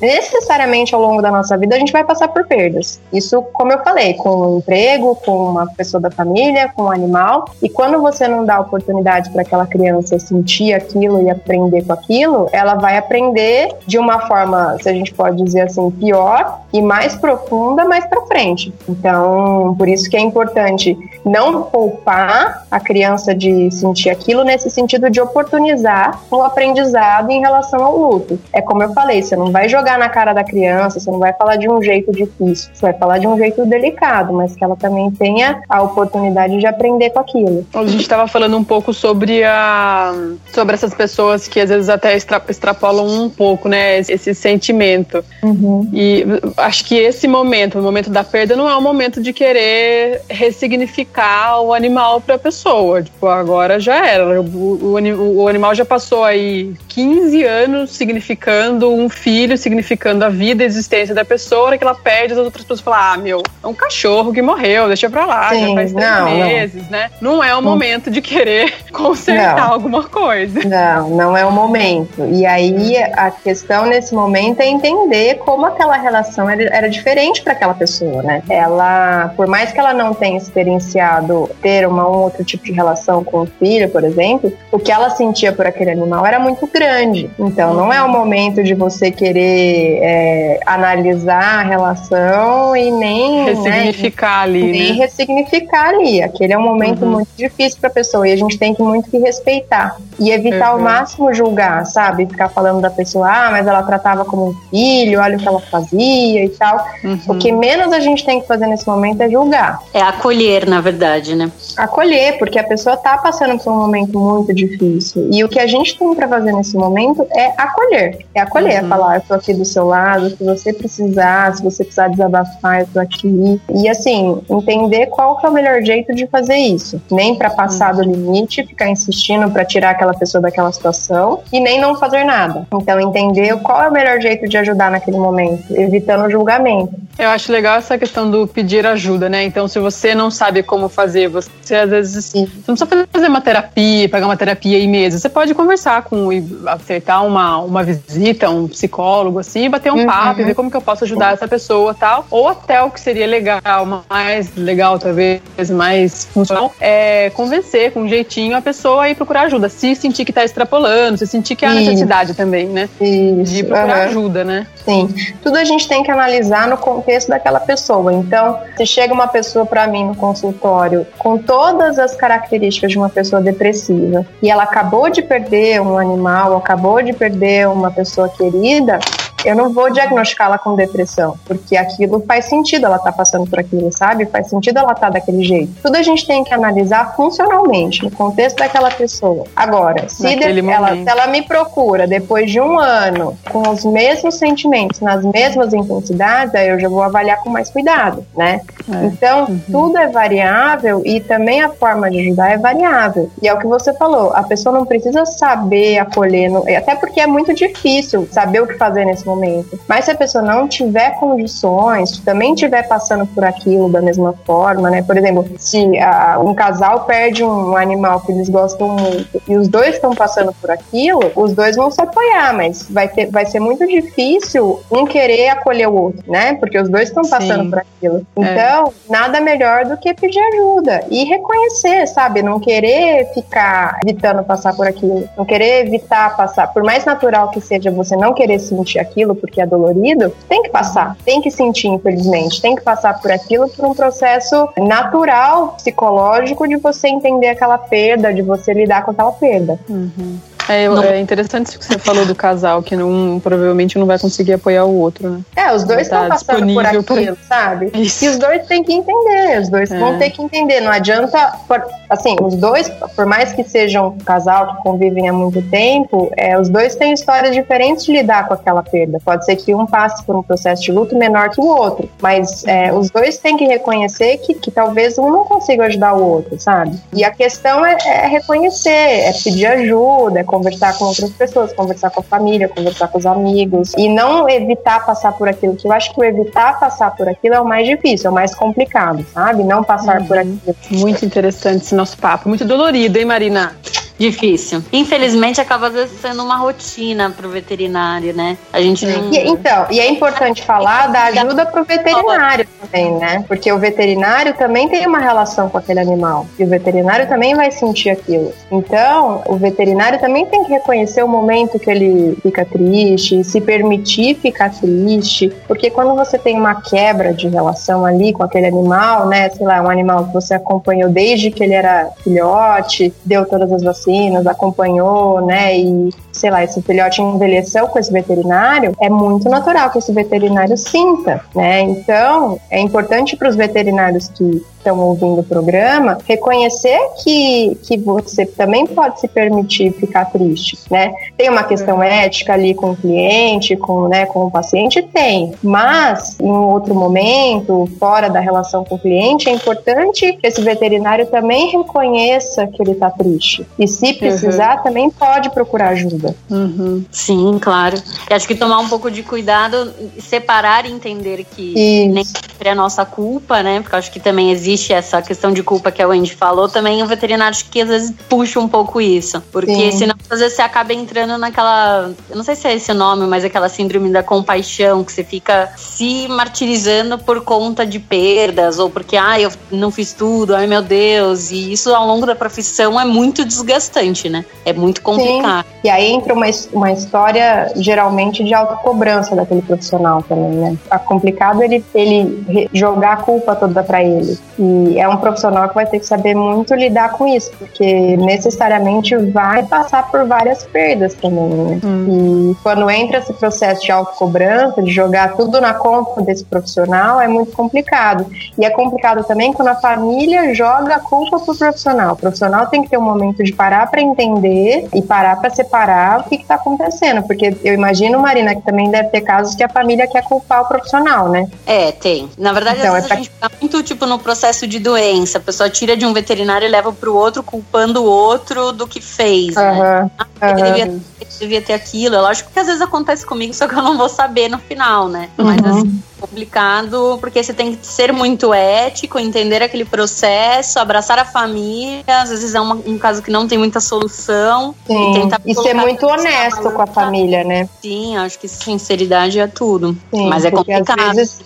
C: necessariamente ao longo da nossa vida, a gente vai passar por perdas. Isso, como eu falei, com o um emprego, com uma pessoa da família, com um animal. E quando você não dá oportunidade para aquela criança sentir aquilo e aprender com aquilo, ela vai aprender de uma forma forma, se a gente pode dizer assim, pior e mais profunda mais para frente. Então, por isso que é importante não poupar a criança de sentir aquilo nesse sentido de oportunizar o aprendizado em relação ao luto. É como eu falei, você não vai jogar na cara da criança, você não vai falar de um jeito difícil, você vai falar de um jeito delicado, mas que ela também tenha a oportunidade de aprender com aquilo.
A: A gente estava falando um pouco sobre a sobre essas pessoas que às vezes até extra, extrapolam um pouco, né, esse sentimento. Uhum. E acho que esse momento, o momento da perda, não é um momento de querer ressignificar o animal para a pessoa. Tipo, agora já era. O, o, o animal já passou aí 15 anos significando um filho, significando a vida, a existência da pessoa, que ela perde, as outras pessoas falam: ah, meu, é um cachorro que morreu, deixa pra lá, Sim, já faz três não, meses, não. né? Não é o momento de querer consertar alguma coisa.
C: Não, não é o momento. E aí a questão nesse momento é entender como aquela relação era, era diferente para aquela pessoa, né? Ela, por mais que ela não tenha experienciado ter uma, um outro tipo de relação com o filho, por exemplo, o que ela sentia por aquele animal era muito grande. Então, não é o momento de você querer é, analisar a relação e nem
A: né, ressignificar né, ali,
C: nem
A: né?
C: ressignificar ali. Aquele é um momento uhum. muito difícil para a pessoa e a gente tem que muito que respeitar e evitar uhum. ao máximo julgar, sabe? Ficar falando da pessoa, ah, mas ela tratava como um filho, olha o que ela fazia e tal. Uhum. O que menos a gente tem que fazer nesse momento é julgar.
B: É acolher, na verdade, né?
C: Acolher, porque a pessoa tá passando por um momento muito difícil e o que a gente tem para fazer nesse momento é acolher. É acolher, é uhum. é falar, eu tô aqui do seu lado, se você precisar, se você precisar desabafar, eu tô aqui. E assim, entender qual que é o melhor jeito de fazer isso. Nem para passar uhum. do limite, ficar insistindo para tirar aquela pessoa daquela situação e nem não fazer nada. Então, entender qual é o melhor jeito de ajudar naquele momento, evitando o julgamento.
A: Eu acho legal essa questão do pedir ajuda, né? Então, se você não sabe como fazer, você às vezes Sim. você não precisa fazer uma terapia, pagar uma terapia aí mesmo. Você pode conversar com aceitar uma, uma visita, um psicólogo, assim, bater um uhum. papo e ver como que eu posso ajudar essa pessoa tal. Ou até o que seria legal, mais legal, talvez, mais funcional, é convencer com um jeitinho a pessoa a ir procurar ajuda. Se sentir que está extrapolando, se sentir que há necessidade também, né? Isso. De procurar uhum. ajuda, né?
C: Sim. Tudo a gente tem que analisar no contexto daquela pessoa. Então, se chega uma pessoa para mim no consultório com todas as características de uma pessoa depressiva e ela acabou de perder um animal, acabou de perder uma pessoa querida, eu não vou diagnosticá-la com depressão, porque aquilo faz sentido ela estar tá passando por aquilo, sabe? Faz sentido ela estar tá daquele jeito. Tudo a gente tem que analisar funcionalmente, no contexto daquela pessoa. Agora, se, de, ela, se ela me procura depois de um ano com os mesmos sentimentos, nas mesmas intensidades, aí eu já vou avaliar com mais cuidado, né? É. Então, uhum. tudo é variável e também a forma de ajudar é variável. E é o que você falou, a pessoa não precisa saber acolher, até porque é muito difícil saber o que fazer nesse momento. Mas se a pessoa não tiver condições, também estiver passando por aquilo da mesma forma, né? Por exemplo, se a, um casal perde um animal que eles gostam muito e os dois estão passando por aquilo, os dois vão se apoiar, mas vai, ter, vai ser muito difícil um querer acolher o outro, né? Porque os dois estão passando Sim. por aquilo. É. Então, é. nada melhor do que pedir ajuda e reconhecer, sabe? Não querer ficar evitando passar por aquilo, não querer evitar passar, por mais natural que seja você não querer sentir aquilo aquilo porque é dolorido, tem que passar, tem que sentir, infelizmente, tem que passar por aquilo por um processo natural, psicológico, de você entender aquela perda, de você lidar com aquela perda.
A: Uhum. É, é, interessante isso que você falou do casal, que não, provavelmente não vai conseguir apoiar o outro, né?
C: É, os dois estão tá passando por aquilo, pra... sabe? Isso. E os dois têm que entender, os dois é. vão ter que entender. Não adianta, assim, os dois, por mais que sejam um casal que convivem há muito tempo, é, os dois têm histórias diferentes de lidar com aquela perda. Pode ser que um passe por um processo de luto menor que o outro, mas é, os dois têm que reconhecer que, que talvez um não consiga ajudar o outro, sabe? E a questão é, é reconhecer, é pedir ajuda, é conversar com outras pessoas, conversar com a família, conversar com os amigos e não evitar passar por aquilo, que eu acho que o evitar passar por aquilo é o mais difícil, é o mais complicado, sabe? Não passar uhum. por aquilo.
A: Muito interessante esse nosso papo, muito dolorido, hein, Marina?
B: Difícil. Infelizmente, acaba às vezes sendo uma rotina pro veterinário, né? A gente não...
C: E, então, e é importante falar da ajuda pro veterinário também, né? Porque o veterinário também tem uma relação com aquele animal. E o veterinário também vai sentir aquilo. Então, o veterinário também tem que reconhecer o momento que ele fica triste, se permitir ficar triste. Porque quando você tem uma quebra de relação ali com aquele animal, né? Sei lá, um animal que você acompanhou desde que ele era filhote, deu todas as vacinas, acompanhou, né? E sei lá, esse filhote envelheceu com esse veterinário, é muito natural que esse veterinário sinta, né? Então, é importante para os veterinários que estão ouvindo o programa, reconhecer que, que você também pode se permitir ficar triste, né? Tem uma questão ética ali com o cliente, com, né, com o paciente? Tem. Mas, em um outro momento, fora da relação com o cliente, é importante que esse veterinário também reconheça que ele está triste. E se precisar, uhum. também pode procurar ajuda.
B: Uhum. Sim, claro. Eu acho que tomar um pouco de cuidado, separar e entender que Isso. nem sempre é nossa culpa, né? Porque eu acho que também existe existe essa questão de culpa que a Wendy falou, também o veterinário acho que às vezes puxa um pouco isso. Porque Sim. senão às vezes você acaba entrando naquela. Eu não sei se é esse o nome, mas aquela síndrome da compaixão, que você fica se martirizando por conta de perdas, ou porque, ah, eu não fiz tudo, ai meu Deus. E isso ao longo da profissão é muito desgastante, né? É muito complicado. Sim.
C: E aí entra uma, uma história geralmente de autocobrança daquele profissional também, né? É complicado ele, ele jogar a culpa toda para ele. E é um profissional que vai ter que saber muito lidar com isso, porque necessariamente vai passar por várias perdas também, né? Hum. E quando entra esse processo de autocobrança, de jogar tudo na conta desse profissional, é muito complicado. E é complicado também quando a família joga a culpa pro profissional. O profissional tem que ter um momento de parar para entender e parar para separar o que está acontecendo, porque eu imagino, Marina, que também deve ter casos que a família quer culpar o profissional, né?
B: É, tem. Na verdade, então, às vezes é pra... a gente fica muito, tipo, no processo processo de doença. A pessoa tira de um veterinário e leva para o outro, culpando o outro do que fez. Uhum, né? Ah, ele, devia, ele, devia, ter aquilo. É lógico que às vezes acontece comigo, só que eu não vou saber no final, né? Mas uhum. assim, complicado, porque você tem que ser muito ético, entender aquele processo, abraçar a família, às vezes é uma, um caso que não tem muita solução.
C: Sim. E, e ser muito honesto com a família, né?
B: Sim, acho que sinceridade é tudo. Sim, Mas é complicado. Às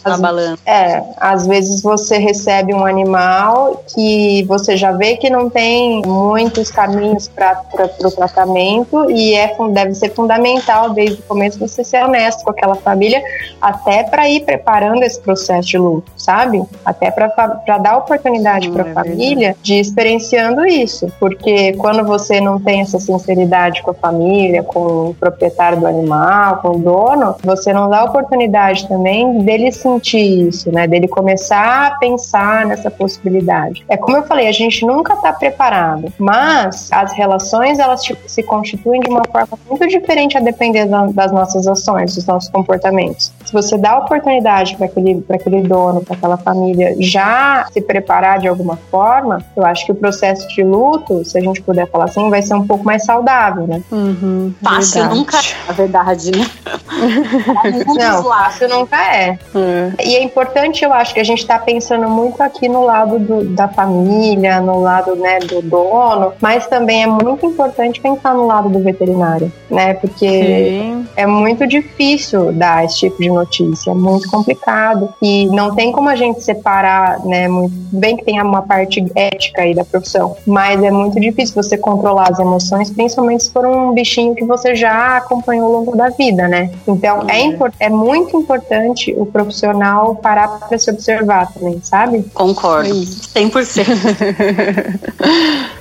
B: vezes,
C: às, é, às vezes você recebe um animal que você já vê que não tem muitos caminhos para o tratamento e é, deve ser fundamental desde o começo você ser honesto com aquela família, até para ir preparando esse processo de luto, sabe? Até para dar oportunidade para a é família verdade. de ir experienciando isso. Porque quando você não tem essa sinceridade com a família, com o proprietário do animal, com o dono, você não dá oportunidade também dele sentir isso, né? Dele começar a pensar nessa possibilidade. É como eu falei, a gente nunca está preparado, mas as relações elas se constituem de uma forma muito diferente a depender das nossas ações, dos nossos comportamentos. Se você dá oportunidade para aquele, aquele dono, para aquela família já se preparar de alguma forma, eu acho que o processo de luto, se a gente puder falar assim, vai ser um pouco mais saudável, né?
B: Uhum, fácil verdade. nunca é, a verdade, né?
C: Não, fácil nunca é. E é importante, eu acho, que a gente está pensando muito aqui no lado do, da família, no lado né, do dono, mas também é muito importante pensar no lado do veterinário, né? Porque Sim. é muito difícil dar esse tipo de notícia é muito complicado e não tem como a gente separar, né? Muito bem que tem uma parte ética aí da profissão, mas é muito difícil você controlar as emoções, principalmente se for um bichinho que você já acompanhou ao longo da vida, né? Então é, é, é muito importante o profissional parar para se observar também, sabe?
B: Concordo, 100%.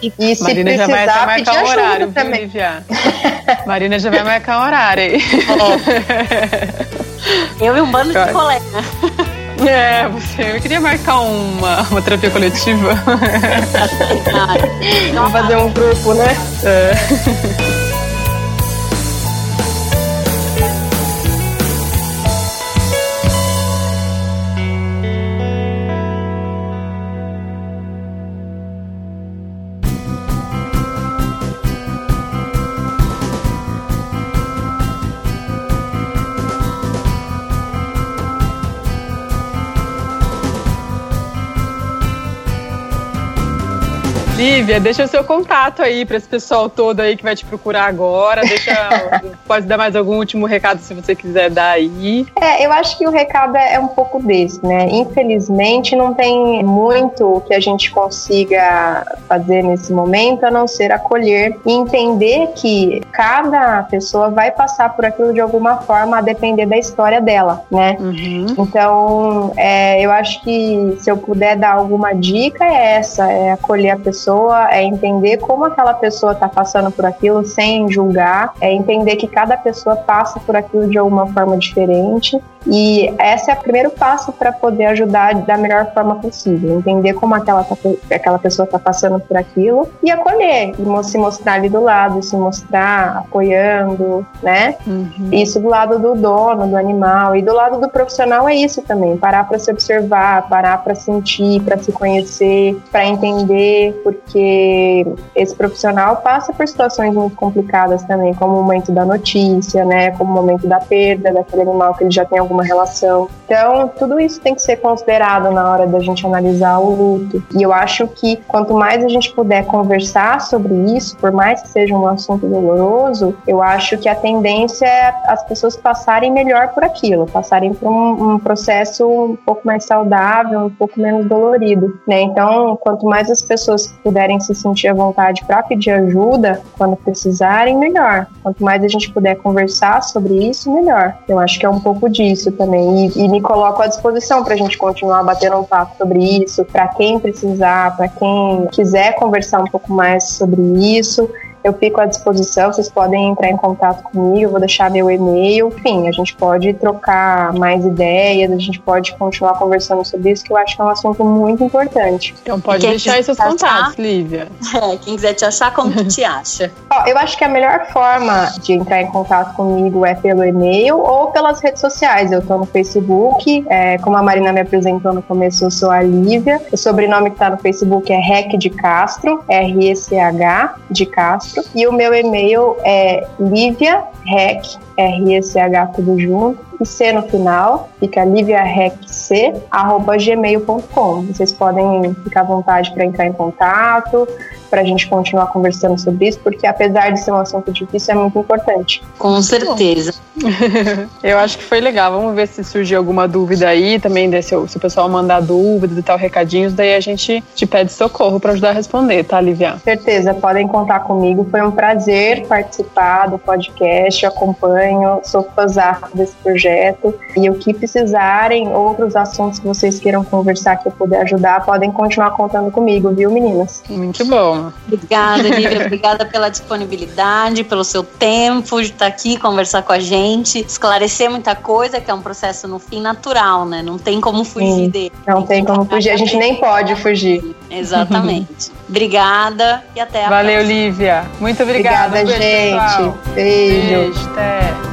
A: e, e se Marina precisar, já vai até marcar o horário, também. Viu, Marina já vai marcar o horário aí.
B: É. Eu e um bando de colega.
A: É, você. Eu queria marcar uma, uma terapia coletiva.
C: Vamos fazer um grupo, né?
A: É. Lívia, deixa o seu contato aí para esse pessoal todo aí que vai te procurar agora. Deixa, pode dar mais algum último recado se você quiser dar aí.
C: É, eu acho que o recado é um pouco desse, né? Infelizmente não tem muito que a gente consiga fazer nesse momento a não ser acolher e entender que cada pessoa vai passar por aquilo de alguma forma a depender da história dela, né? Uhum. Então, é, eu acho que se eu puder dar alguma dica é essa, é acolher a pessoa, é entender como aquela pessoa está passando por aquilo sem julgar, é entender que cada pessoa passa por aquilo de alguma forma diferente e esse é o primeiro passo para poder ajudar da melhor forma possível, entender como aquela, tá aquela pessoa está passando por aquilo e acolher, e se mostrar ali do lado, se mostrar apoiando, né? Uhum. Isso do lado do dono, do animal e do lado do profissional é isso também, parar para se observar, parar para sentir, para se conhecer, para entender, porque esse profissional passa por situações muito complicadas também, como o momento da notícia, né? Como o momento da perda daquele animal que ele já tem algum alguma relação. Então, tudo isso tem que ser considerado na hora da gente analisar o luto. E eu acho que quanto mais a gente puder conversar sobre isso, por mais que seja um assunto doloroso, eu acho que a tendência é as pessoas passarem melhor por aquilo, passarem por um, um processo um pouco mais saudável, um pouco menos dolorido, né? Então, quanto mais as pessoas puderem se sentir à vontade para pedir ajuda quando precisarem, melhor. Quanto mais a gente puder conversar sobre isso, melhor. Eu acho que é um pouco disso isso também. E, e me coloco à disposição para a gente continuar batendo um papo sobre isso, para quem precisar, para quem quiser conversar um pouco mais sobre isso eu fico à disposição, vocês podem entrar em contato comigo, eu vou deixar meu e-mail. Enfim, a gente pode trocar mais ideias, a gente pode continuar conversando sobre isso, que eu acho que é um assunto muito importante.
A: Então pode deixar aí seus contatos, Lívia.
B: É, quem quiser te achar, como que te acha?
C: Ó, eu acho que a melhor forma de entrar em contato comigo é pelo e-mail ou pelas redes sociais. Eu tô no Facebook, é, como a Marina me apresentou no começo, eu sou a Lívia. O sobrenome que tá no Facebook é Rec de Castro, R-E-C-H de Castro. E o meu e-mail é liviarec, R-E-C-H tudo junto, e C no final, fica liviarec.c, arroba gmail.com. Vocês podem ficar à vontade para entrar em contato, para a gente continuar conversando sobre isso, porque apesar de ser um assunto difícil, é muito importante.
B: Com certeza.
A: Eu acho que foi legal. Vamos ver se surgir alguma dúvida aí também, se, se o pessoal mandar dúvidas e tal, recadinhos, daí a gente te pede socorro para ajudar a responder, tá, Lívia?
C: Certeza, podem contar comigo. Foi um prazer participar do podcast, eu acompanho, sou fãzão desse projeto. E o que precisarem, outros assuntos que vocês queiram conversar que eu puder ajudar, podem continuar contando comigo, viu, meninas?
A: Muito bom.
B: Obrigada, Lívia. Obrigada pela disponibilidade, pelo seu tempo de estar aqui, conversar com a gente, esclarecer muita coisa, que é um processo no fim natural, né? Não tem como fugir Sim, dele.
C: Não tem, como fugir, a gente nem pode fugir.
B: Exatamente. obrigada e até a
A: Valeu,
B: próxima.
A: Valeu, Lívia. Muito obrigada.
C: Obrigada, gente.
A: Beijo. Beijo, até.